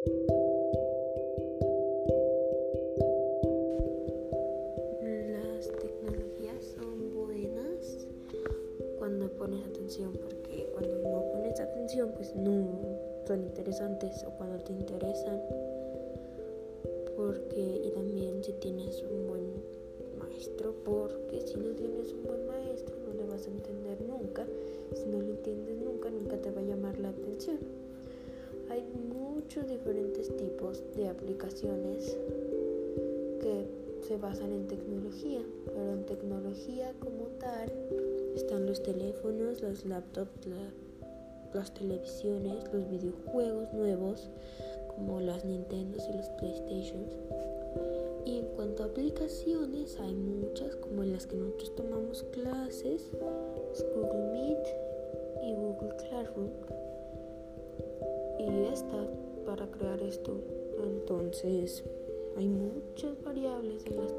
Las tecnologías son buenas cuando pones atención, porque cuando no pones atención, pues no son interesantes o cuando te interesan. Porque, y también si tienes un buen maestro, porque si no tienes un buen maestro no le vas a entender nunca. Si no lo entiendes nunca, nunca te va a llamar la atención. Hay muchos diferentes tipos de aplicaciones que se basan en tecnología, pero en tecnología como tal están los teléfonos, los laptops, las televisiones, los videojuegos nuevos como las Nintendo y los PlayStations. Y en cuanto a aplicaciones, hay muchas como en las que nosotros tomamos clases, Google Meet y Google Classroom. Y esta para crear esto. Entonces, hay muchas variables en las